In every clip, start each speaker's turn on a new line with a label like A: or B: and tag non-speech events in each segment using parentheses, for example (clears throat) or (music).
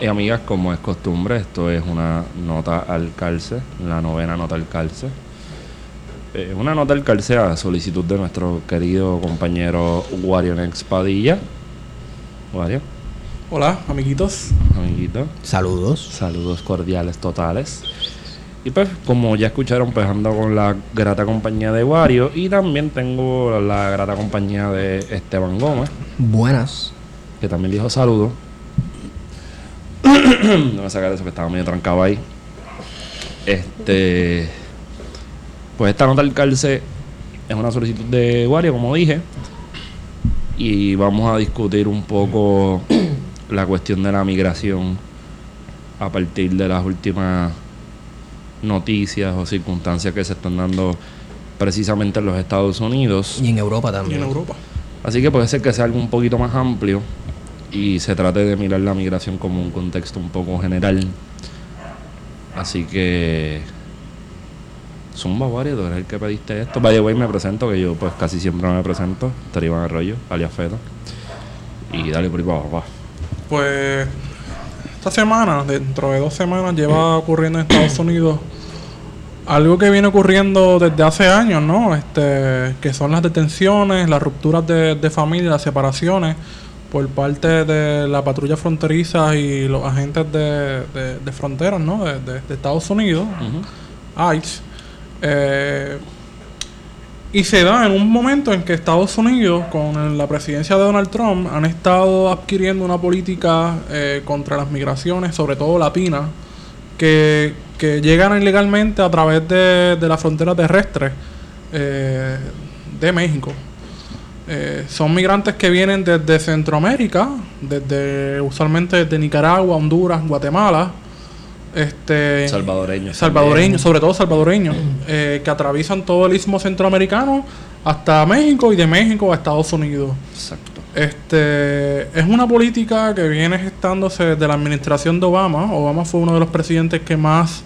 A: y amigas, como es costumbre, esto es una nota al calce, la novena nota al calce. Eh, una nota al calce a solicitud de nuestro querido compañero Wario Nex Padilla. Wario,
B: Hola, amiguitos.
A: amiguito.
C: Saludos.
A: Saludos cordiales totales. Y pues, como ya escucharon, pues ando con la grata compañía de Wario y también tengo la grata compañía de Esteban Gómez,
C: Buenas.
A: que también dijo saludos. (clears throat) no a sacar eso que estaba medio trancado ahí. Este. Pues esta nota del calce es una solicitud de Wario, como dije. Y vamos a discutir un poco (clears throat) la cuestión de la migración a partir de las últimas noticias o circunstancias que se están dando precisamente en los Estados Unidos.
C: Y en Europa
B: Y
C: también.
B: en Europa.
A: Así que puede ser que sea algo un poquito más amplio y se trate de mirar la migración como un contexto un poco general. Así que. Zumba Wario, tú eres el que pediste esto. By the way, me presento, que yo pues casi siempre me presento. Iván Arroyo, alias Feto. Y dale por ahí para abajo, va.
B: Pues esta semana, dentro de dos semanas, lleva ocurriendo en Estados Unidos algo que viene ocurriendo desde hace años, ¿no? Este, que son las detenciones, las rupturas de, de familia, las separaciones por parte de la patrulla fronteriza y los agentes de, de- de fronteras, ¿no? De, de- de Estados Unidos, ICE. Eh, y se da en un momento en que Estados Unidos, con la presidencia de Donald Trump, han estado adquiriendo una política eh, contra las migraciones, sobre todo latinas, que, que llegan ilegalmente a través de, de la frontera terrestre eh, de México. Eh, son migrantes que vienen desde Centroamérica, desde usualmente desde Nicaragua, Honduras, Guatemala, este
A: Salvadoreños.
B: salvadoreños, sobre todo salvadoreños, eh, que atraviesan todo el istmo centroamericano hasta México y de México a Estados Unidos.
A: Exacto.
B: Este es una política que viene gestándose desde la administración de Obama. Obama fue uno de los presidentes que más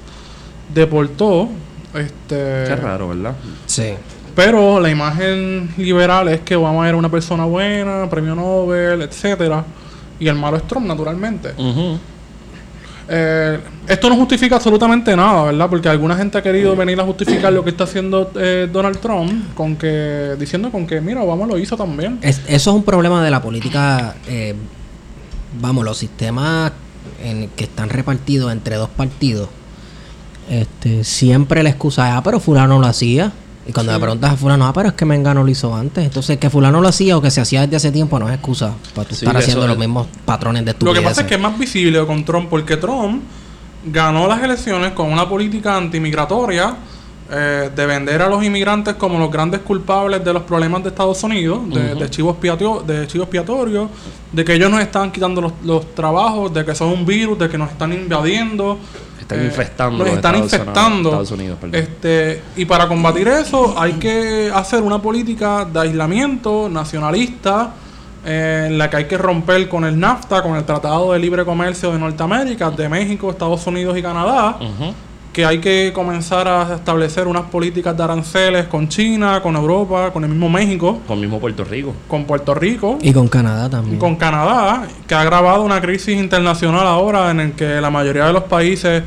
B: deportó. Este,
A: Qué raro, ¿verdad?
C: Sí.
B: Pero la imagen liberal es que Obama era una persona buena, premio Nobel, etcétera, y el malo es Trump, naturalmente. Eh, esto no justifica absolutamente nada, ¿verdad? Porque alguna gente ha querido venir a justificar lo que está haciendo eh, Donald Trump con que diciendo con que mira Obama lo hizo también.
C: Es- eso es un problema de la política. eh, vamos, los sistemas en que están repartidos entre dos partidos. Este, siempre la excusa es, ah, pero fulano lo hacía. Y cuando
B: Sí.
C: le preguntas a fulano, ah, pero es que Mengano lo hizo antes. Entonces, que fulano lo hacía o que se hacía desde hace tiempo no es excusa para tú
A: Sí,
C: estar haciendo
A: es-
C: los mismos patrones de
B: Lo que pasa es que es más visible con Trump porque Trump ganó las elecciones con una política antimigratoria eh, de vender a los inmigrantes como los grandes culpables de los problemas de Estados Unidos, de, de chivo expiatorio, de chivo expiatorio, de que ellos nos están quitando los, los trabajos, de que son un virus, de que nos están invadiendo.
A: Están
B: eh,
A: infectando los
B: están
A: Estados
B: infectando.
A: Estados Unidos.
B: Este, y para combatir eso hay que hacer una política de aislamiento nacionalista eh, en la que hay que romper con el NAFTA, con el Tratado de Libre Comercio de Norteamérica, de México, Estados Unidos y Canadá. Que hay que comenzar a establecer unas políticas de aranceles con China, con Europa, con el mismo México,
A: Con mismo Puerto Rico.
B: con Puerto Rico.
C: Y con Canadá también.
B: Y con Canadá, que ha agravado una crisis internacional ahora en el que la mayoría de los países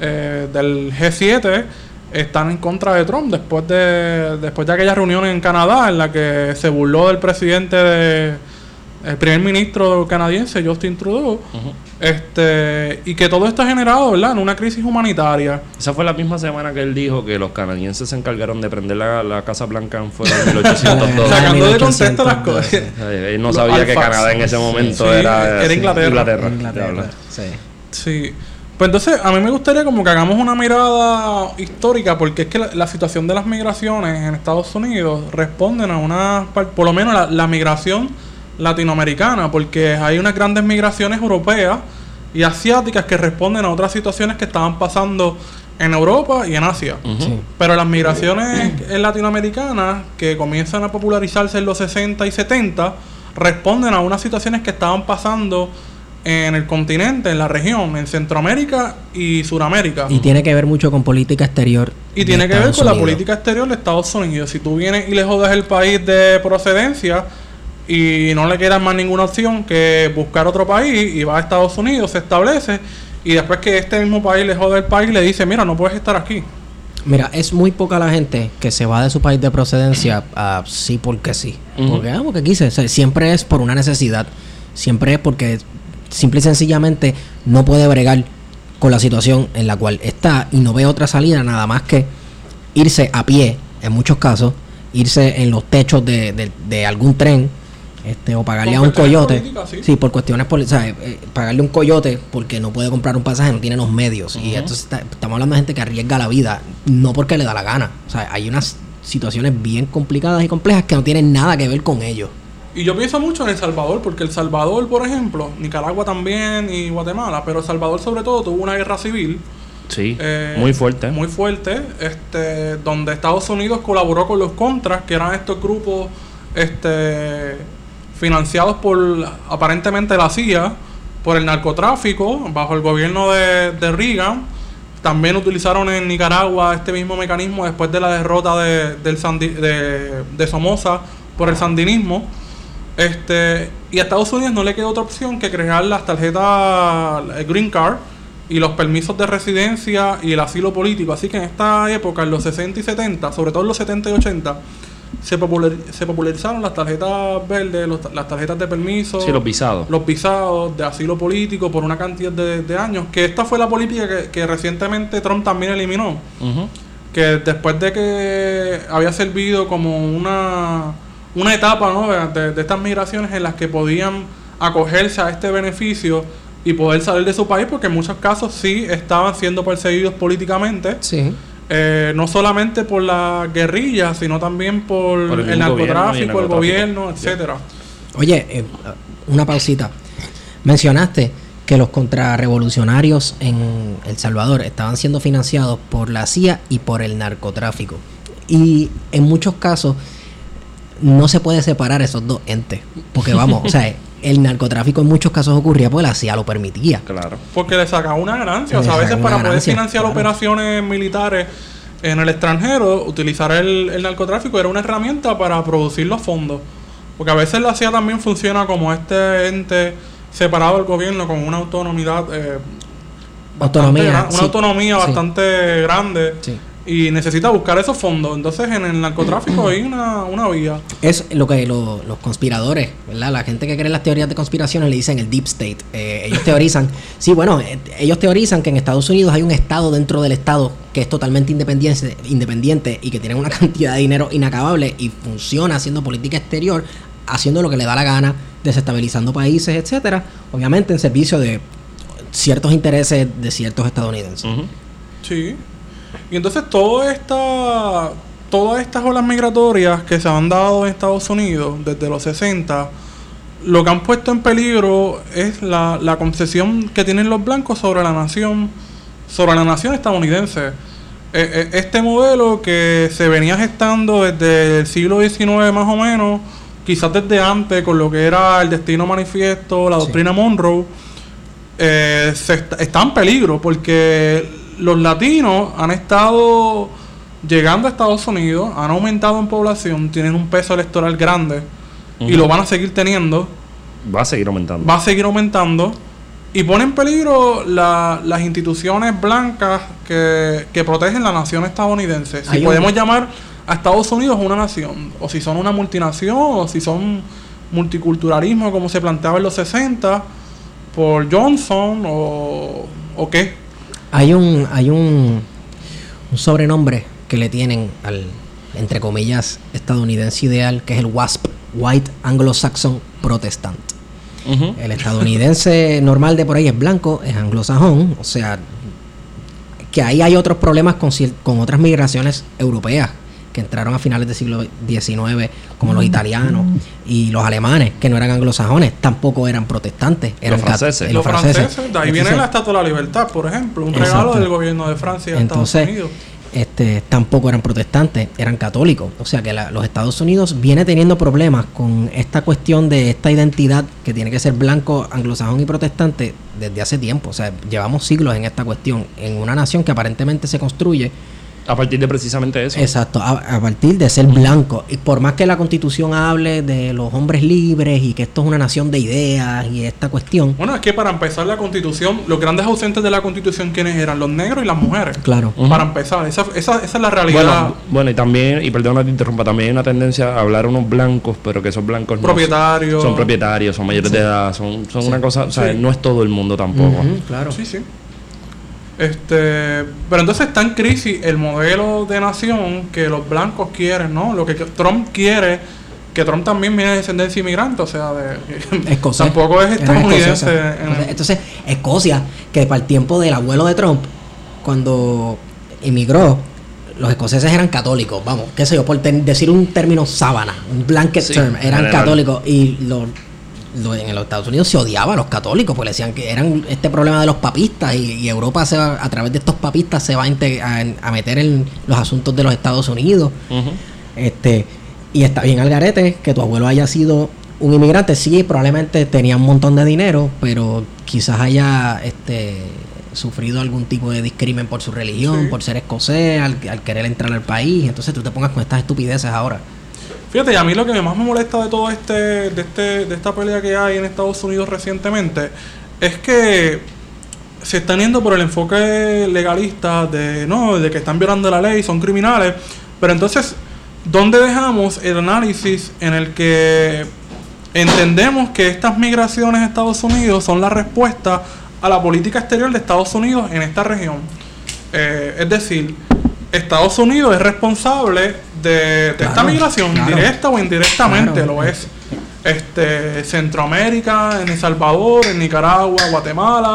B: eh, del G7 están en contra de Trump después de después de aquella reunión en Canadá en la que se burló del presidente de el primer ministro canadiense Justin Trudeau este y que todo esto ha generado ¿verdad? en una crisis humanitaria
A: Esa fue la misma semana que él dijo que los canadienses se encargaron de prender la, la Casa Blanca en fuera en 1802. (laughs)
B: sacando de
C: 1812.
B: contexto las cosas
A: Él (laughs) no
B: Los
A: sabía que. Canadá en ese momento
B: Sí,
A: era,
B: era Inglaterra.
A: Inglaterra,
C: sí.
B: Sí. Pues entonces, a mí me gustaría como que hagamos una mirada histórica, porque es que la, la situación de las migraciones en Estados Unidos responden a una, por lo menos la, la migración latinoamericana, porque hay unas grandes migraciones europeas y asiáticas que responden a otras situaciones que estaban pasando en Europa y en Asia. Pero las migraciones latinoamericanas que comienzan a popularizarse en los 60 y 70 responden a unas situaciones que estaban pasando en el continente, en la región, en Centroamérica y Suramérica.
C: Y tiene que ver mucho con política exterior.
B: Y tiene que ver con la política exterior de Estados Unidos. Si tú vienes y le jodes el país de procedencia, y no le queda más ninguna opción que buscar otro país y va a Estados Unidos, se establece y después que este mismo país le jode el país le dice, mira, no puedes estar aquí.
C: Mira, es muy poca la gente que se va de su país de procedencia a sí porque sí. Porque, ah, porque quise. O sea, siempre es por una necesidad. Siempre es porque simple y sencillamente no puede bregar con la situación en la cual está y no ve otra salida nada más que irse a pie, en muchos casos, irse en los techos de, de- de algún tren este, o pagarle a un coyote.
B: sí.
C: por cuestiones políticas. pagarle un coyote porque no puede comprar un pasaje, no tiene los medios. Y entonces está- estamos hablando de gente que arriesga la vida, no porque le da la gana. O sea, hay unas situaciones bien complicadas y complejas que no tienen nada que ver con ellos.
B: Y yo pienso mucho en El Salvador, porque El Salvador, por ejemplo, Nicaragua también y Guatemala, pero El Salvador sobre todo tuvo una guerra civil
A: Sí,
B: eh,
A: muy fuerte.
B: Muy fuerte, este, donde Estados Unidos colaboró con los contras, que eran estos grupos este, financiados por aparentemente la CIA, por el narcotráfico, bajo el gobierno de, de Reagan. También utilizaron en Nicaragua este mismo mecanismo después de la derrota de, del Sandi- de, de Somoza por el sandinismo. Este, y a Estados Unidos no le queda otra opción que crear las tarjetas Green Card y los permisos de residencia y el asilo político. Así que en esta época, en los 60 y 70, sobre todo en los 70 y 80, se, popular- se popularizaron las tarjetas verdes, los- las tarjetas de permiso,
A: Sí, los visados.
B: los visados de asilo político por una cantidad de, de años. Que esta fue la política que, que recientemente Trump también eliminó que después de que había servido como una, una etapa ¿no? de, de estas migraciones en las que podían acogerse a este beneficio y poder salir de su país, porque en muchos casos sí estaban siendo perseguidos políticamente,
C: Sí.
B: Eh, no solamente por la guerrilla, sino también por,
A: Por el
B: el,
A: mismo gobierno y el
B: narcotráfico, el gobierno, etcétera.
C: Oye, eh, una pausita. Mencionaste que los contrarrevolucionarios en El Salvador estaban siendo financiados por la CIA y por el narcotráfico. Y en muchos casos no se puede separar esos dos entes. Porque vamos, o sea, (laughs) el narcotráfico en muchos casos ocurría porque la CIA lo permitía.
A: Claro.
B: Porque le sacaba una ganancia. O sea, a veces para poder financiar
C: claro.
B: operaciones militares en el extranjero, utilizar el, el narcotráfico era una herramienta para producir los fondos. Porque a veces la CIA también funciona como este ente separado del gobierno con una autonomía. eh, bastante
C: Autonomía, sí.
B: Una autonomía
C: Sí.
B: bastante grande.
C: Sí.
B: Y necesita buscar esos fondos. Entonces en el narcotráfico hay una, una vía.
C: Es lo que lo- los conspiradores, ¿verdad? La gente que cree en las teorías de conspiraciones le dicen el deep state. Eh, ellos teorizan, (laughs) sí, bueno, eh, ellos teorizan que en Estados Unidos hay un estado dentro del estado que es totalmente independiente, independiente y que tiene una (laughs) cantidad de dinero inacabable y funciona haciendo política exterior, haciendo lo que le da la gana, desestabilizando países, etcétera, obviamente en servicio de ciertos intereses de ciertos estadounidenses.
B: Sí. Y entonces toda esta, todas estas olas migratorias que se han dado en Estados Unidos desde los 60, lo que han puesto en peligro es la, la concesión que tienen los blancos sobre la nación, sobre la nación estadounidense. Eh, eh, este modelo que se venía gestando desde el siglo XIX más o menos, quizás desde antes con lo que era el destino manifiesto, la
C: Sí.
B: doctrina Monroe, eh, se est- está en peligro porque los latinos han estado llegando a Estados Unidos, han aumentado en población, tienen un peso electoral grande y lo van a seguir teniendo,
A: Va a seguir aumentando.
B: va a seguir aumentando y pone en peligro la- las instituciones blancas que, que protegen la nación estadounidense. Si
C: Hay un-
B: podemos llamar a Estados Unidos una nación, o si son una multinación, o si son multiculturalismo como se planteaba en los 60 por Johnson o, o qué.
C: Hay un, hay un, un sobrenombre que le tienen al, entre comillas, estadounidense ideal, que es el WASP, White Anglo-Saxon Protestant. El estadounidense normal de por ahí es blanco, es anglosajón, o sea, que ahí hay otros problemas con, con otras migraciones europeas que entraron a finales del siglo XIX, como los italianos y los alemanes, que no eran anglosajones, tampoco eran protestantes, eran cat-
A: franceses.
C: eh,
B: Los franceses, de ahí viene la Estatua de la Libertad, por ejemplo, un
C: Exacto.
B: regalo del gobierno de Francia a Estados
C: Entonces,
B: Unidos.
C: este, tampoco eran protestantes, eran católicos. O sea que la- los Estados Unidos viene teniendo problemas con esta cuestión de esta identidad que tiene que ser blanco, anglosajón y protestante desde hace tiempo. O sea, llevamos siglos en esta cuestión, en una nación que aparentemente se construye
A: A partir de precisamente eso.
C: Exacto, a, a partir de ser blanco. Y por más que la constitución hable de los hombres libres y que esto es una nación de ideas y esta cuestión,
B: Bueno, es que para empezar la constitución, los grandes ausentes de la constitución, ¿quiénes eran? Los negros y las mujeres.
C: claro.
B: Para empezar, esa, esa, esa es la realidad.
A: Bueno, bueno, y también, y perdona que te interrumpa, también hay una tendencia a hablar unos blancos, pero que esos blancos no
B: Propietarios.
A: son propietarios, son mayores de edad, son, son una cosa, o sea,
B: Sí.
A: no es todo el mundo tampoco.
C: Claro.
B: Sí, sí. Este, pero entonces está en crisis el modelo de nación que los blancos quieren, ¿no? Lo que Trump quiere, que Trump también viene de descendencia inmigrante, o sea, de (laughs)
C: Escocés.
B: tampoco es estadounidense. en el-
C: Entonces, Escocia, que para el tiempo del abuelo de Trump, cuando emigró, los escoceses eran católicos, vamos, qué sé yo, por decir un término sábana, un blanket
A: Sí,
C: term, eran
A: general.
C: católicos y los lo- en los Estados Unidos se odiaba a los católicos, porque le decían que eran este problema de los papistas y, y Europa se va, a través de estos papistas se va a, inte- a- a meter en los asuntos de los Estados Unidos.
A: Ujú.
C: Este, y está bien al garete que tu abuelo haya sido un inmigrante. Sí, probablemente tenía un montón de dinero, pero quizás haya este sufrido algún tipo de discrimen por su religión,
B: Sí.
C: por ser escocés, al, al querer entrar al país. Entonces tú te pongas con estas estupideces ahora.
B: Fíjate, y a mí lo que más me molesta de todo este, de este, de esta pelea que hay en Estados Unidos recientemente, es que se están yendo por el enfoque legalista de no, de que están violando la ley, son criminales, pero entonces, ¿dónde dejamos el análisis en el que entendemos que estas migraciones a Estados Unidos son la respuesta a la política exterior de Estados Unidos en esta región? Eh, es decir, Estados Unidos es responsable de, de esta migración,
C: claro.
B: directa o indirectamente
C: Claro.
B: lo es. Este, Centroamérica, en El Salvador, en Nicaragua, Guatemala,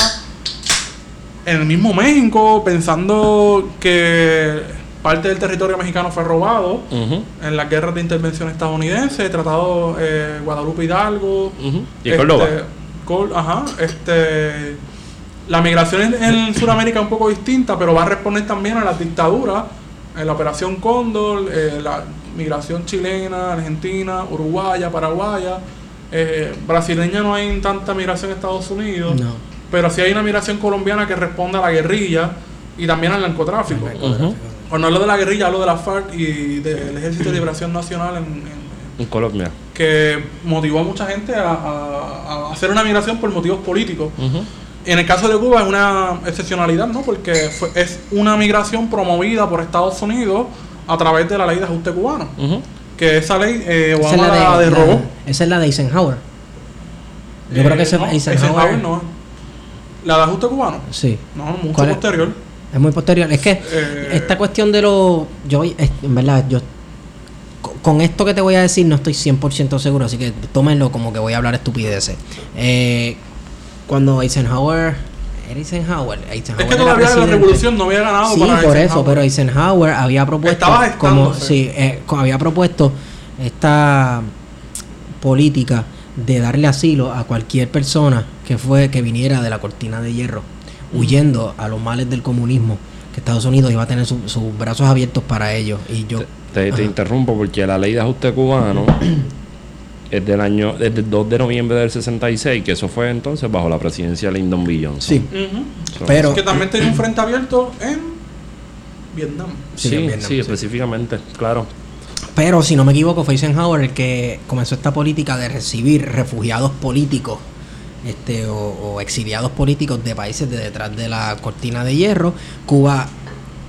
B: en el mismo México, pensando que parte del territorio mexicano fue robado en las guerras de intervención estadounidense, tratado eh, Guadalupe Hidalgo,
A: Ujú. Y
B: este,
A: Córdoba.
B: Col- ajá, este, la migración en, en Sudamérica es un poco distinta, pero va a responder también a las dictaduras, en la Operación Cóndor, eh, la migración chilena, argentina, uruguaya, paraguaya, eh, brasileña no hay tanta migración en Estados Unidos,
C: No.
B: pero sí hay una migración colombiana que responde a la guerrilla y también al narcotráfico.
A: Ujú.
B: Bueno, hablo de la guerrilla, hablo de la FARC y del Ejército de Liberación Nacional en- en,
A: En Colombia.
B: que motivó a mucha gente a, a- a hacer una migración por motivos políticos. En el caso de Cuba es una excepcionalidad, ¿no? Porque fue- es una migración promovida por Estados Unidos a través de la ley de ajuste cubano. Que esa ley eh,
C: Esa es
B: Obama la,
C: de- la- esa es la de Eisenhower. Yo
B: Eh,
C: creo que ese
B: no,
C: Eisenhower.
B: Eisenhower no. La de ajuste cubano.
C: Sí.
B: No, mucho posterior.
C: Es muy posterior. Es que
B: Eh,
C: esta cuestión de lo. Yo, es- en verdad, yo. co- Con esto que te voy a decir, no estoy 100% seguro, así que tómenlo como que voy a hablar estupideces. Eh, cuando Eisenhower. ¿Era Eisenhower? Eisenhower
B: Es que todavía la revolución no había ganado
C: Sí,
B: para
C: por eso,
B: Eisenhower.
C: pero Eisenhower había propuesto.
B: Estaba
C: como, sí, eh, había propuesto esta política de darle asilo a cualquier persona que fue que viniera de la cortina de hierro, huyendo a los males del comunismo, que Estados Unidos iba a tener su- sus brazos abiertos para ellos. Y yo,
A: Te, te interrumpo porque la ley de ajuste cubano (clears throat) es del año, es del 2 de noviembre del 66, que eso fue entonces bajo la presidencia de Lyndon B. Johnson.
C: sí.
A: So-
C: pero
B: que también tenía un frente abierto en Vietnam.
A: Sí,
C: Sí, en
A: sí,
C: Vietnam, sí.
A: específicamente, claro.
C: Pero si no me equivoco, fue Eisenhower el que comenzó esta política de recibir refugiados políticos este, o, o exiliados políticos de países de detrás de la cortina de hierro. Cuba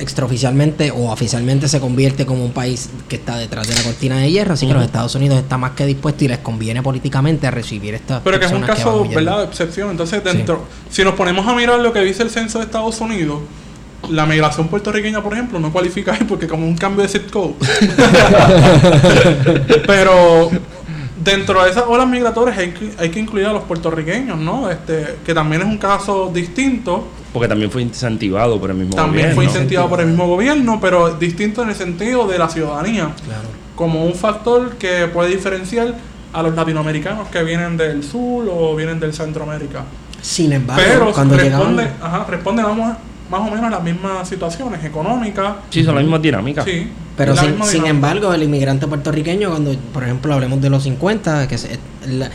C: extraoficialmente o oficialmente se convierte como un país que está detrás de la cortina de hierro, así que los Estados Unidos está más que dispuesto y les conviene políticamente a recibir estas
B: Pero que es un caso. ¿verdad?, de excepción. Entonces, dentro, si nos ponemos a mirar lo que dice el censo de Estados Unidos, la migración puertorriqueña, por ejemplo, no cualifica ahí porque como un cambio de zip code. (laughs) (laughs) Pero dentro de esas olas migratorias hay que, hay que incluir a los puertorriqueños, ¿no? Este, que también es un caso distinto.
A: Porque también fue incentivado por el mismo
B: También
A: gobierno.
B: fue incentivado por el mismo gobierno, pero distinto en el sentido de la ciudadanía.
C: Claro.
B: Como un factor que puede diferenciar a los latinoamericanos que vienen del sur o vienen del Centroamérica.
C: Sin embargo,
B: Pero
C: cuando
B: responde,
C: llegaban
B: ajá, responde vamos, más o menos las mismas situaciones económicas.
A: Sí, son las mismas dinámicas.
B: Sí,
C: Pero sin, sin embargo, el inmigrante puertorriqueño, cuando, por ejemplo, hablemos de los 50, que es el,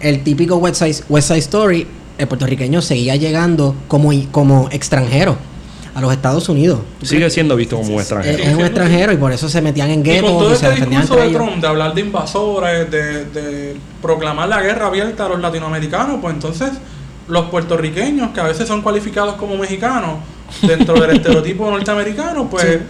C: el típico West Side, West Side Story, el puertorriqueño seguía llegando como, como extranjero a los Estados Unidos.
A: Sigue siendo visto como un
C: Es,
A: extranjero.
C: es un extranjero y por eso se metían en
B: Y con
C: guetos
B: todo
C: y se
B: este
C: defendían
B: discurso de
C: ellos.
B: Trump de hablar de invasores, de, de proclamar la guerra abierta a los latinoamericanos, pues entonces los puertorriqueños, que a veces son cualificados como mexicanos, dentro del estereotipo norteamericano, pues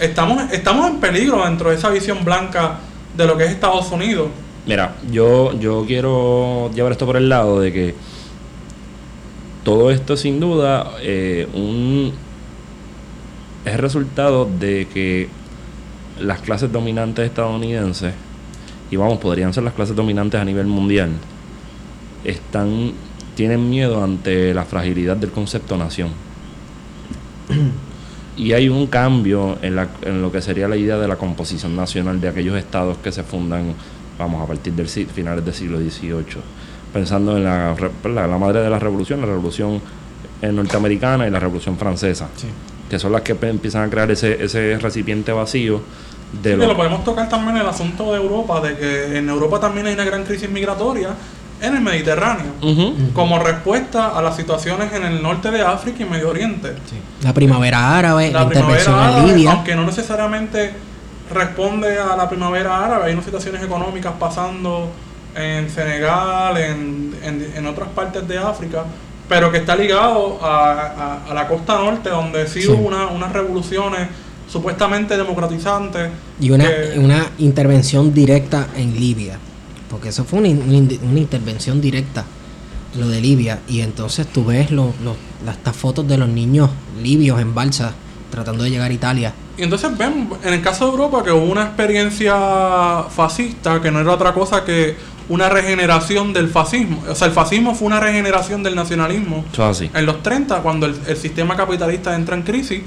B: estamos, estamos en peligro dentro de esa visión blanca de lo que es Estados Unidos.
A: Mira, yo, yo quiero llevar esto por el lado de que todo esto sin duda eh, un, es resultado de que las clases dominantes estadounidenses, y vamos, podrían ser las clases dominantes a nivel mundial, están, tienen miedo ante la fragilidad del concepto nación. Y hay un cambio en, la, en lo que sería la idea de la composición nacional de aquellos estados que se fundan, vamos, a partir del si- finales del siglo XVIII. Pensando en la, la, la madre de la revolución, la revolución eh, norteamericana y la revolución francesa, que son las que empiezan a crear ese, ese recipiente vacío de
B: Sí,
A: lo-
B: lo podemos tocar también el asunto de Europa, de que en Europa también hay una gran crisis migratoria en el Mediterráneo, como respuesta a las situaciones en el norte de África y Medio Oriente.
C: La primavera árabe, la,
B: la
C: intervención
B: primavera
C: en
B: árabe,
C: Libia.
B: aunque no necesariamente responde a la primavera árabe, hay unas situaciones económicas pasando en Senegal, en, en- en otras partes de África, pero que está ligado a, a- a la costa norte, donde sí,
C: Sí.
B: hubo una- unas revoluciones supuestamente democratizantes.
C: Y una,
B: que-
C: una intervención directa en Libia. Porque eso fue una, una in- una intervención directa, lo de Libia. Y entonces tú ves lo- lo- las estas fotos de los niños libios en balsa tratando de llegar a Italia.
B: Y entonces ven, en el caso de Europa, que hubo una experiencia fascista que no era otra cosa que una regeneración del fascismo. O sea, el fascismo fue una regeneración del nacionalismo. En los 30, cuando el, el sistema capitalista entra en crisis,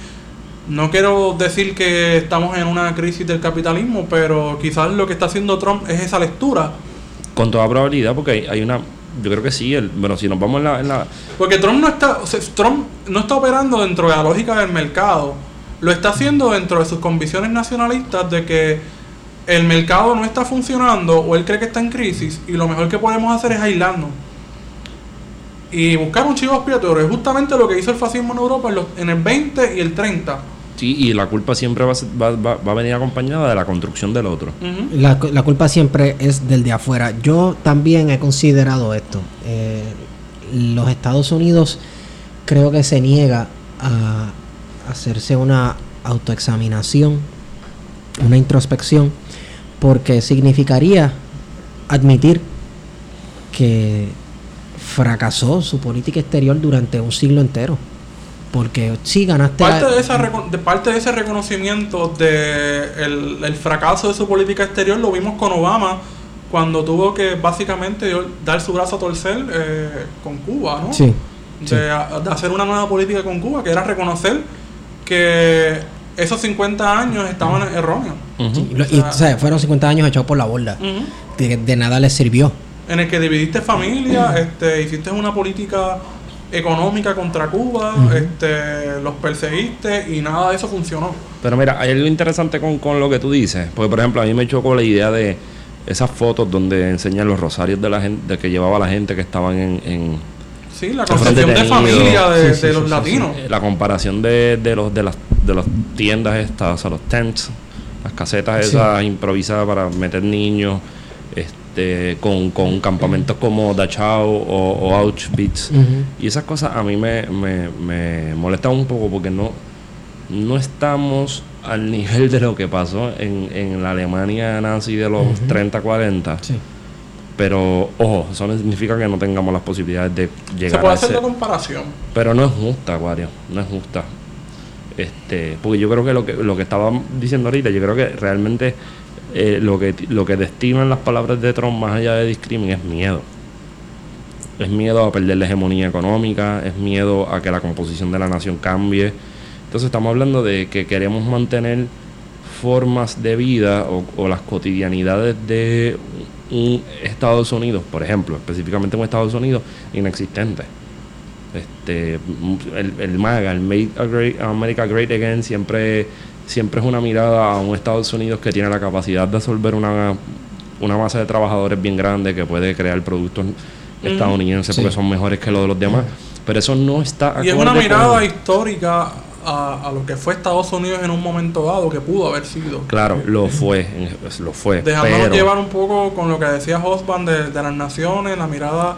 B: no quiero decir que estamos en una crisis del capitalismo, pero quizás lo que está haciendo Trump es esa lectura.
A: Con toda probabilidad, porque hay, una. Yo creo que sí. El, bueno, si nos vamos en la, en la
B: Porque Trump no está, o sea, Trump no está operando dentro de la lógica del mercado. Lo está haciendo dentro de sus convicciones nacionalistas de que el mercado no está funcionando o él cree que está en crisis y lo mejor que podemos hacer es aislarnos. Y buscar un chivo expiatorio. Es justamente lo que hizo el fascismo en Europa en, los- en el 20 y el 30.
A: Sí, y la culpa siempre va va, va- va a venir acompañada de la construcción del otro.
C: La culpa siempre es del de afuera. Yo también he considerado esto. Eh, los Estados Unidos creo que se niega a hacerse una autoexaminación, una introspección, porque significaría admitir que fracasó su política exterior durante un siglo entero. Porque sí ganaste...
B: Parte
C: la-
B: de, esa de parte de ese reconocimiento de el, el fracaso de su política exterior lo vimos con Obama cuando tuvo que básicamente dar su brazo a torcer eh, con Cuba, ¿no?
C: Sí.
B: De, a- de hacer una nueva política con Cuba, que era reconocer que esos 50 años estaban erróneos.
C: Sí, y, o sea, fueron 50 años echados por la borda.
B: Ujú.
C: De, de nada les sirvió.
B: En el que dividiste familia, este, hiciste una política económica contra Cuba, este, los perseguiste y nada de eso funcionó.
A: Pero mira, hay algo interesante con, con lo que tú dices. Porque, por ejemplo, a mí me chocó la idea de esas fotos donde enseñan los rosarios de la gente, de que llevaba la gente que estaban en, en
B: Sí, la concepción de familia de,
C: Sí, sí,
B: de los
C: sí,
B: latinos.
A: la comparación de, de los de las de las tiendas estas, o sea, los tents, las casetas esas improvisadas para meter niños, este, con, con campamentos como Dachau o, o Auschwitz. Y esas cosas a mí me, me, me molestan un poco porque no, no estamos al nivel de lo que pasó en, en la Alemania nazi de los 30-40.
C: Sí.
A: Pero, ojo, eso no significa que no tengamos las posibilidades de
B: Se
A: llegar
B: puede
A: a
B: hacer
A: ese...
B: la comparación.
A: Pero no es justa, Acuario, no es justa. Este, porque yo creo que lo que lo que estaba diciendo ahorita, yo creo que realmente eh, lo que lo que destinan las palabras de Trump más allá de discrimen es miedo. Es miedo a perder la hegemonía económica, es miedo a que la composición de la nación cambie. Entonces estamos hablando de que queremos mantener formas de vida o, o las cotidianidades de un Estados Unidos, por ejemplo, específicamente un Estados Unidos inexistente. Este, el, el MAGA, el Make America Great Again, siempre, siempre es una mirada a un Estados Unidos que tiene la capacidad de absorber una, una masa de trabajadores bien grande que puede crear productos estadounidenses
C: Sí.
A: porque son mejores que los de los demás. Pero eso no está
B: Y es una mirada
A: con-
B: histórica a, a lo que fue Estados Unidos en un momento dado, que pudo haber sido.
A: Claro, lo fue, en- lo fue.
B: Dejándonos
A: pero,
B: llevar un poco con lo que decía Hosban de, de las naciones, la mirada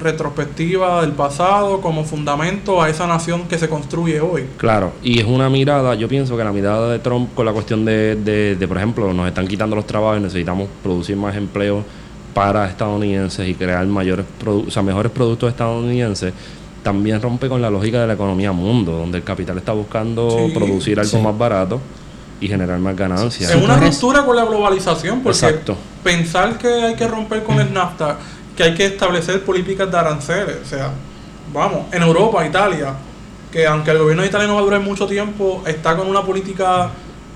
B: retrospectiva del pasado como fundamento a esa nación que se construye hoy.
A: Claro, y es una mirada, yo pienso que la mirada de Trump con la cuestión de, de, de, por ejemplo, nos están quitando los trabajos y necesitamos producir más empleo para estadounidenses y crear mayores produ- o sea, mejores productos estadounidenses, también rompe con la lógica de la economía mundo, donde el capital está buscando
B: Sí,
A: producir algo
C: sí.
A: más barato y generar más ganancias.
B: Es una ruptura con la globalización, porque
A: Exacto.
B: pensar que hay que romper con el NAFTA, que hay que establecer políticas de aranceles, o sea, vamos, en Europa, Italia, que aunque el gobierno de Italia no va a durar mucho tiempo, está con una política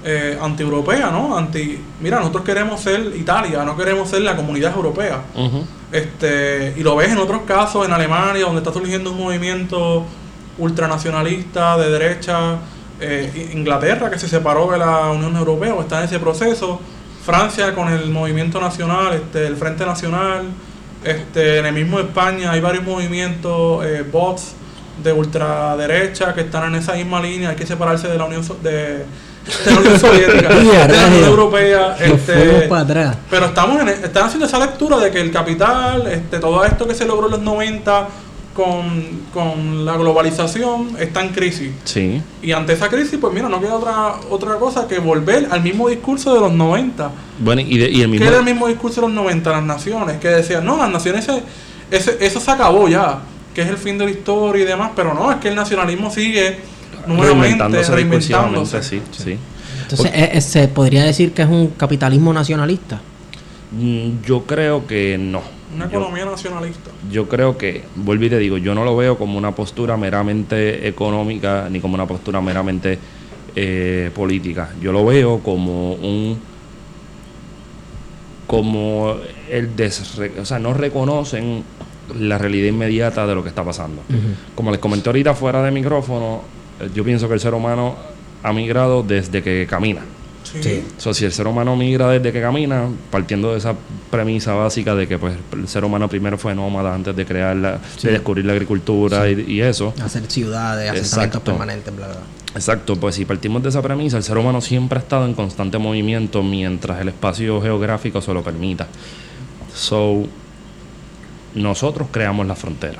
B: eh, anti-europea, ¿no? Anti, mira, nosotros queremos ser Italia, no queremos ser la comunidad europea. Este, y lo ves en otros casos, en Alemania, donde está surgiendo un movimiento ultranacionalista de derecha, eh, Inglaterra, que se separó de la Unión Europea o está en ese proceso, Francia con el movimiento nacional, este, el Frente Nacional, este, en el mismo España hay varios movimientos, eh, bots de ultraderecha que están en esa misma línea, hay que separarse de la Unión, So- de, de la Unión Soviética, (laughs) de la Unión. Europea. Este,
C: fuimos para atrás.
B: pero estamos en, están haciendo esa lectura de que el capital, este, todo esto que se logró en los 90 con, con la globalización está en crisis.
A: Sí.
B: Y ante esa crisis, pues mira, no queda otra otra cosa que volver al mismo discurso de los 90.
A: Bueno, y, de- y el
B: ¿Qué
A: mismo...
B: era el mismo discurso de los 90? Las naciones, que decían, no, las naciones, se- ese- eso se acabó ya, que es el fin de la historia y demás, pero no, es que el nacionalismo sigue nuevamente
A: reinventándose sí.
C: Entonces, eh, eh, ¿se podría decir que es un capitalismo nacionalista?
A: Mm, Yo creo que no.
B: Una
A: Yo-
B: economía nacionalista.
A: Yo creo que, vuelvo y te digo, yo no lo veo como una postura meramente económica ni como una postura meramente eh, política. Yo lo veo como un como el desre- o sea, no reconocen la realidad inmediata de lo que está pasando. Como les comenté ahorita fuera de micrófono, yo pienso que el ser humano ha migrado desde que camina.
B: Sí.
C: Sí.
A: O sea, si el ser humano migra desde que camina, partiendo de esa premisa básica de que pues el ser humano primero fue nómada antes de crear la,
C: Sí.
A: de descubrir la agricultura y, y eso.
C: Hacer ciudades, asentamientos
A: Exacto.
C: permanentes, bla, bla.
A: Exacto, pues si partimos de esa premisa, el ser humano siempre ha estado en constante movimiento mientras el espacio geográfico se lo permita. So, nosotros creamos la frontera.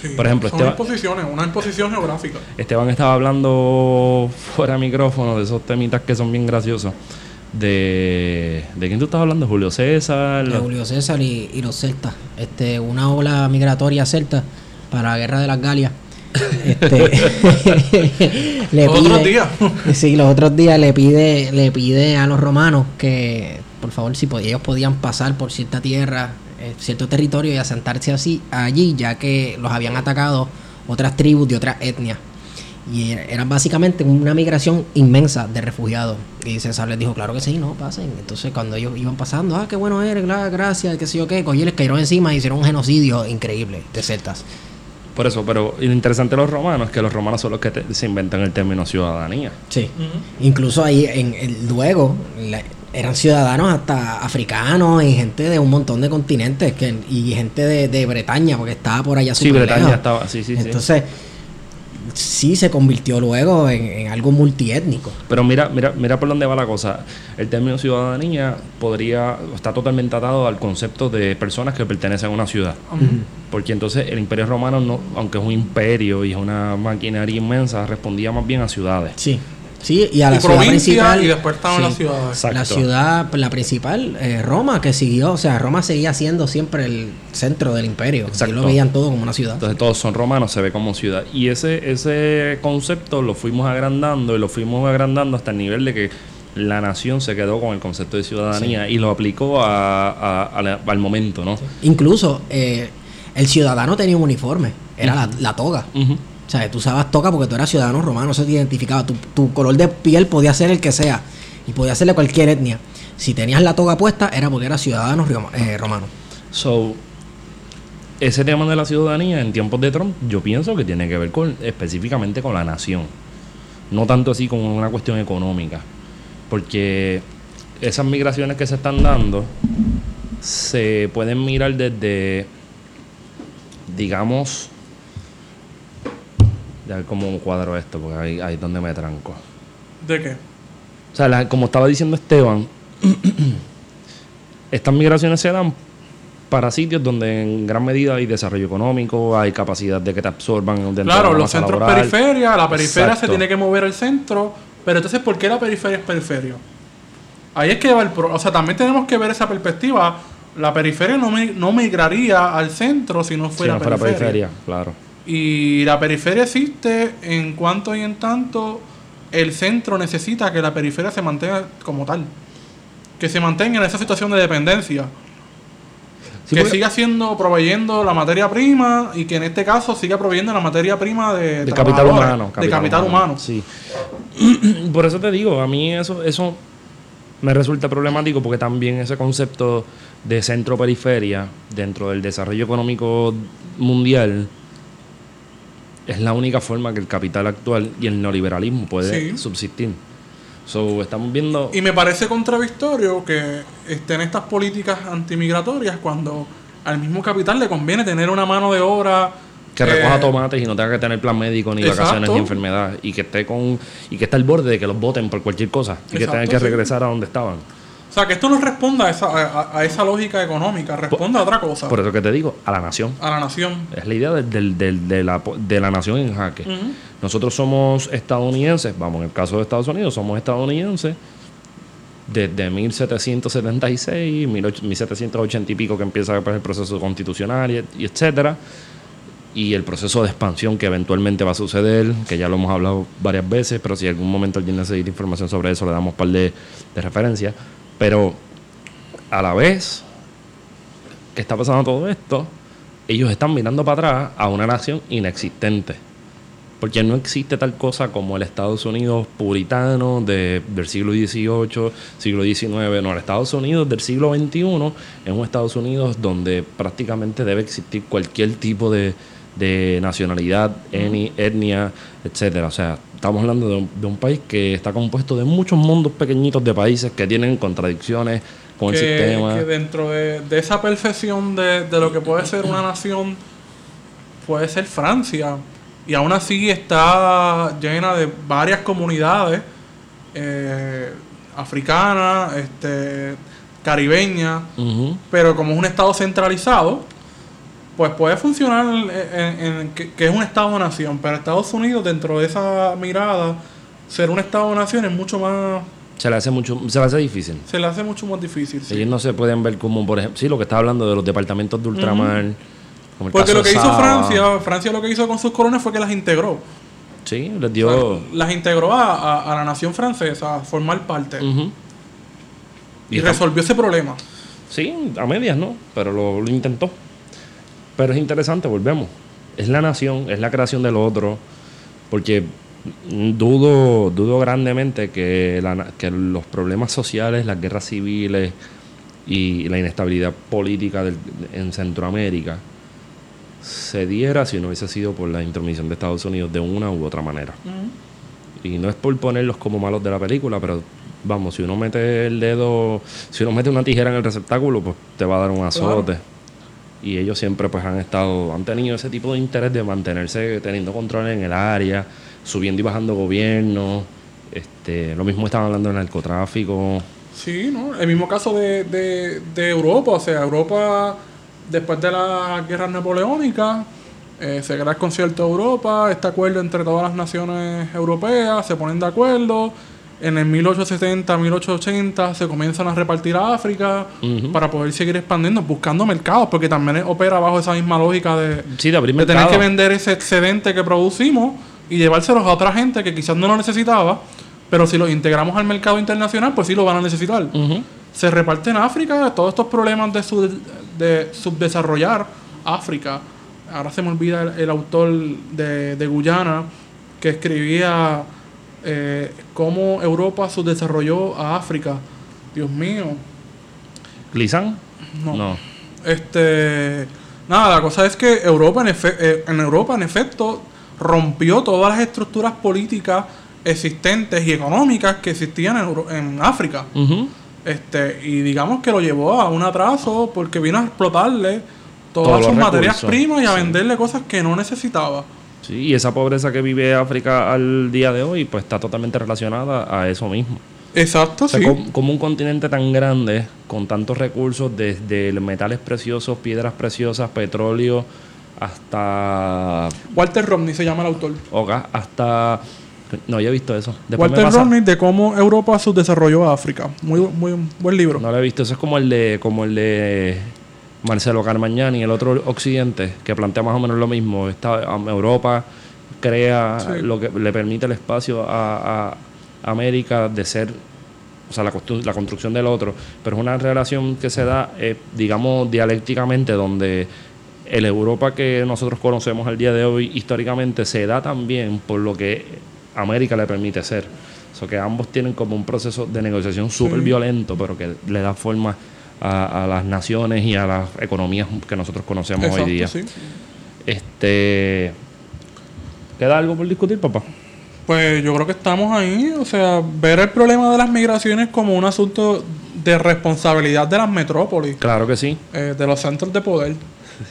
B: Sí,
A: Por ejemplo,
B: son
A: Esteban-
B: exposiciones, una exposición geográfica.
A: Esteban estaba hablando fuera de micrófono de esos temitas que son bien graciosos. De, ¿De quién tú estás hablando? Julio César.
C: De Julio César y, y los celtas. Este, una ola migratoria celta para la guerra de las Galias. Este, (laughs) le
B: Los otros días. (laughs)
C: Sí, los otros días le pide, le pide a los romanos que, por favor, si pod- ellos podían pasar por cierta tierra, eh, cierto territorio y asentarse así allí, ya que los habían atacado otras tribus de otras etnias. Y era era básicamente una migración inmensa de refugiados. Y César les dijo, claro que sí, no, pasen. Entonces cuando ellos iban pasando, ah, qué bueno eres, gra- gracias, qué sé yo qué, cogí, les cayeron encima y hicieron un genocidio increíble de celtas.
A: Por eso, pero lo interesante de los romanos es que los romanos son los que te- se inventan el término ciudadanía.
C: Sí. Incluso ahí, en, en- luego, la- eran ciudadanos hasta africanos y gente de un montón de continentes que, y gente de, de Bretaña, porque estaba por allá
A: Sí,
C: súper
A: Bretaña
C: lejos.
A: estaba, sí, sí.
C: Entonces, sí se convirtió luego en, en algo multiétnico.
A: Pero mira, mira, mira por dónde va la cosa. El término ciudadanía podría, está totalmente atado al concepto de personas que pertenecen a una ciudad. Porque entonces el imperio romano, no, aunque es un imperio y es una maquinaria inmensa, respondía más bien a ciudades.
C: Sí. Sí, y a la
B: y
C: ciudad principal.
B: y después estaban
C: sí.
B: las ciudades.
A: Exacto.
C: La ciudad, la principal, eh, Roma, que siguió, o sea, Roma seguía siendo siempre el centro del imperio.
A: Exacto.
C: lo veían todo como una ciudad.
A: Entonces todos son romanos, se ve como ciudad. Y ese, ese concepto lo fuimos agrandando y lo fuimos agrandando hasta el nivel de que la nación se quedó con el concepto de ciudadanía y lo aplicó a- a- a la- al momento, ¿no?
C: Incluso eh, el ciudadano tenía un uniforme, era la, la toga.
A: Ujú.
C: O sea, tú usabas toga porque tú eras ciudadano romano, eso te identificaba. Tu, color de piel podía ser el que sea y podía ser de cualquier etnia. Si tenías la toga puesta, era porque eras ciudadano eh, romano.
A: So, ese tema de la ciudadanía en tiempos de Trump, yo pienso que tiene que ver con específicamente con la nación. No tanto así como una cuestión económica. Porque esas migraciones que se están dando se pueden mirar desde, digamos, Ya ver cómo cuadro esto, porque ahí, ahí es donde me tranco.
B: ¿De qué?
A: O sea, la- como estaba diciendo Esteban, (clears throat) estas migraciones se dan para sitios donde en gran medida hay desarrollo económico, hay capacidad de que te absorban
B: Claro,
A: la
B: los centros periferia, la periferia
A: Exacto.
B: se tiene que mover al centro, pero entonces ¿por qué la periferia es periferia? Ahí es que va el pro- o sea, también tenemos que ver esa perspectiva. La periferia no, no migraría al centro si no
A: Si
B: fuera,
A: no fuera
B: periferia.
A: periferia, claro.
B: Y la periferia existe en cuanto y en tanto el centro necesita que la periferia se mantenga como tal. Que se mantenga en esa situación de dependencia.
A: Sí,
B: que
A: porque-
B: siga siendo, proveyendo la materia prima y que en este caso siga proveyendo la materia prima de,
A: de capital humano.
B: de capital humano.
A: Sí. (clears throat) Por eso te digo, a mí eso, eso me resulta problemático porque también ese concepto de centro-periferia dentro del desarrollo económico mundial es la única forma que el capital actual y el neoliberalismo puede
B: Sí.
A: subsistir. So, estamos viendo...
B: Y me parece contradictorio que estén estas políticas antimigratorias cuando al mismo capital le conviene tener una mano de obra
A: que recoja
B: eh,
A: tomates y no tenga que tener plan médico ni
B: exacto.
A: vacaciones ni enfermedad y que esté con y que esté al borde de que los voten por cualquier cosa y que tengan que
B: sí.
A: regresar a donde estaban.
B: O sea, que esto no responda a esa, a, a esa lógica económica, responda a otra cosa,
A: Por eso que te digo, a la nación.
B: a la nación.
A: Es la idea de, la, nación en jaque. Nosotros somos estadounidenses, vamos, en el caso de Estados Unidos, somos estadounidenses desde 1776, 18- 1780 y pico que empieza pues, el proceso constitucional y, y etcétera. Y el proceso de expansión que eventualmente va a suceder, que ya lo hemos hablado varias veces, pero si en algún momento alguien necesita información sobre eso, le damos un par de, de referencias. Pero a la vez que está pasando todo esto, ellos están mirando para atrás a una nación inexistente. Porque no existe tal cosa como el Estados Unidos puritano de, del siglo XVIII, siglo XIX. No, el Estados Unidos del siglo XXI es un Estados Unidos donde prácticamente debe existir cualquier tipo de, de nacionalidad, etnia, etcétera. O sea, estamos hablando de un, de un país que está compuesto de muchos mundos pequeñitos de países que tienen contradicciones con el sistema.
B: que dentro de, de esa perfección de, de lo que puede ser una nación, puede ser Francia. Y aún así está llena de varias comunidades eh, africanas, este, caribeñas, pero como es un estado centralizado, pues puede funcionar en, en- que, que es un estado-nación. Pero Estados Unidos, dentro de esa mirada, ser un estado-nación es mucho más.
A: Se le hace mucho, se le hace difícil.
B: Se le hace mucho más difícil. sí.
A: Ellos no se pueden ver como, por ejemplo, sí, lo que está hablando de los departamentos de ultramar. como el
B: Porque
A: caso
B: lo que hizo. Francia, Francia lo que hizo con sus colonias fue que las integró.
A: Sí, les
B: O
A: dio.
B: sea, las integró a, a- a la nación francesa a formar parte. Y, resolvió ese problema.
A: Sí, a medias, ¿no? Pero lo, lo intentó. Pero es interesante, volvemos. Es la nación, es la creación del otro. Porque dudo, dudo grandemente que, la na- que los problemas sociales, las guerras civiles y la inestabilidad política del- en Centroamérica se diera si no hubiese sido por la intromisión de Estados Unidos de una u otra manera. Y no es por ponerlos como malos de la película, pero vamos, si uno mete el dedo, si uno mete una tijera en el receptáculo, pues te va a dar un azote. Y ellos siempre pues han estado, han tenido ese tipo de interés de mantenerse teniendo control en el área, subiendo y bajando gobiernos. Este, lo mismo estaban hablando del narcotráfico.
B: Sí, ¿no? El mismo caso de, de- de Europa. O sea, Europa, después de la guerra napoleónica, eh, se crea el concierto de Europa, este acuerdo entre todas las naciones europeas, se ponen de acuerdo. En el 1870, 1880 se comienzan a repartir a África para poder seguir expandiendo, buscando mercados, porque también opera bajo esa misma lógica de,
A: Sí, de abrir
B: de tener que vender ese excedente que producimos y llevárselos a otra gente que quizás no lo necesitaba, pero si los integramos al mercado internacional, pues sí lo van a necesitar. Se reparte en África todos estos problemas de, sub- de subdesarrollar África. Ahora se me olvida el, el autor de, de Guyana que escribía eh, cómo Europa subdesarrolló a África. Dios mío.
A: ¿Glizan?
B: No. Este, nada, la cosa es que Europa en, efe- eh, en Europa, en efecto, rompió todas las estructuras políticas existentes y económicas que existían en, Euro- en África. Este, y digamos que lo llevó a un atraso porque vino a explotarle todas
A: Todos
B: sus materias primas y a
A: sí.
B: venderle cosas que no necesitaba.
A: Sí, y esa pobreza que vive África al día de hoy, pues está totalmente relacionada a eso mismo.
B: Exacto,
A: O sea,
B: sí.
A: com- como un continente tan grande, con tantos recursos, desde metales preciosos, piedras preciosas, petróleo, hasta
B: Walter Romney se llama el autor.
A: Oga, hasta... No, yo he visto eso. Después
B: Walter
A: pasa-
B: Romney de cómo Europa subdesarrolló a África. Muy, muy buen libro.
A: No lo he visto. Eso es como el de, como el de Marcelo Carmagnani, el otro Occidente, que plantea más o menos lo mismo. Esta, Europa crea
B: Sí.
A: lo que le permite el espacio a, a América de ser, o sea, la, constru- la construcción del otro. Pero es una relación que se da, eh, digamos, dialécticamente, donde el Europa que nosotros conocemos al día de hoy históricamente se da también por lo que América le permite ser. O sea, que ambos tienen como un proceso de negociación súper violento, pero que le da forma a, a las naciones y a las economías que nosotros conocemos
B: Exacto,
A: hoy día.
B: sí.
A: Este. ¿Queda algo por discutir, papá?
B: Pues yo creo que estamos ahí, o sea, ver el problema de las migraciones como un asunto de responsabilidad de las metrópolis,
A: Claro que sí.
B: eh, de los centros de poder.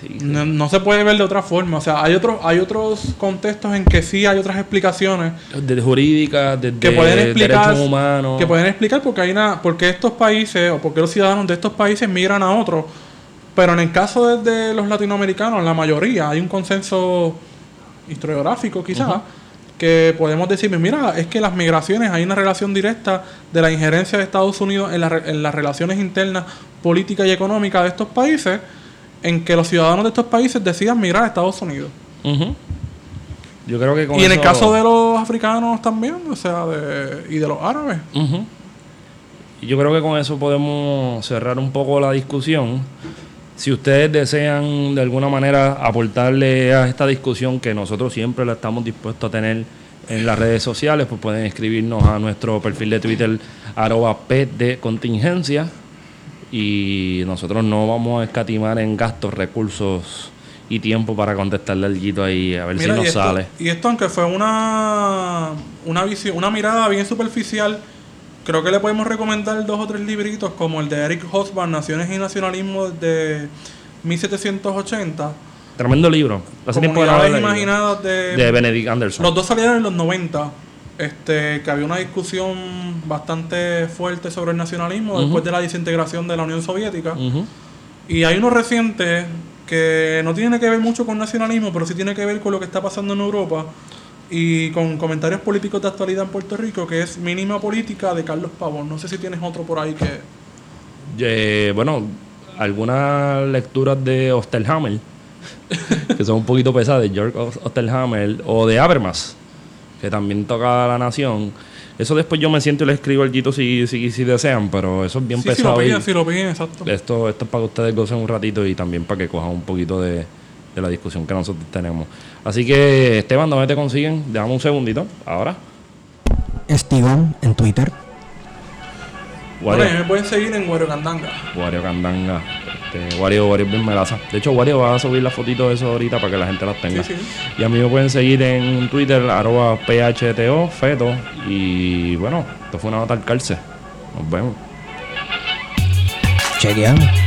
A: Sí.
B: No, no se puede ver de otra forma, o sea, hay otros hay otros contextos en que sí hay otras explicaciones
A: Desde jurídica, desde
B: que pueden explicar
A: derechos humanos.
B: que pueden explicar porque hay una porque estos países o porque los ciudadanos de estos países migran a otros, pero en el caso de, de los latinoamericanos, la mayoría hay un consenso historiográfico quizás que podemos decir, mira, es que las migraciones hay una relación directa de la injerencia de Estados Unidos en, la en las relaciones internas políticas y económicas de estos países, en que los ciudadanos de estos países decidan migrar a Estados Unidos.
A: Ujú. Yo creo que con
B: y en el caso de los africanos también, o sea, de, y de los árabes.
A: Y Yo creo que con eso podemos cerrar un poco la discusión. Si ustedes desean de alguna manera aportarle a esta discusión que nosotros siempre la estamos dispuestos a tener en las redes sociales, pues pueden escribirnos a nuestro perfil de Twitter arroba P de contingencia y nosotros no vamos a escatimar en gastos, recursos y tiempo para contestarle al guito ahí a ver
B: Mira,
A: si
B: y,
A: nos
B: esto,
A: sale.
B: y esto, aunque fue una, una, visión, una mirada bien superficial, creo que le podemos recomendar dos o tres libritos, como el de Eric Hobsbawm, Naciones y Nacionalismo, de 1780.
A: Tremendo libro. Hace tiempo
B: imaginadas de,
A: de Benedict Anderson.
B: Los dos salieron en los 90. Este, que había una discusión bastante fuerte sobre el nacionalismo después de la desintegración de la Unión Soviética. Y hay uno reciente que no tiene que ver mucho con nacionalismo, pero sí tiene que ver con lo que está pasando en Europa y con comentarios políticos de actualidad en Puerto Rico, que es Mínima Política de Carlos Pavón. No sé si tienes otro por ahí que...
A: Eh, bueno, algunas lecturas de Osterhammer, (laughs) que son un poquito pesadas, de George Os- Osterhammer, o de Habermas, que también toca a la nación. Eso después yo me siento y le escribo al Gito si, si, si desean, pero eso es bien
B: Sí, si
A: pesado.
B: lo piden, si lo piden, exacto.
A: esto, esto es para que ustedes gocen un ratito y también para que cojan un poquito de, de la discusión que nosotros tenemos. Así que, Esteban, ¿dónde te consiguen? Déjame un segundito. Ahora.
C: Estigón en Twitter.
B: Bueno,
A: Wario,
B: y me pueden seguir en Guario Candanga.
A: Wario Candanga. Este, Wario, Wario es bien melaza. De hecho, Wario va a subir las fotitos de eso ahorita para que la gente las tenga.
B: Sí, sí.
A: Y a mí me pueden seguir en Twitter, arroba PHTO, feto. Y bueno, esto fue una nota al calce. Nos vemos.
C: Chequeamos.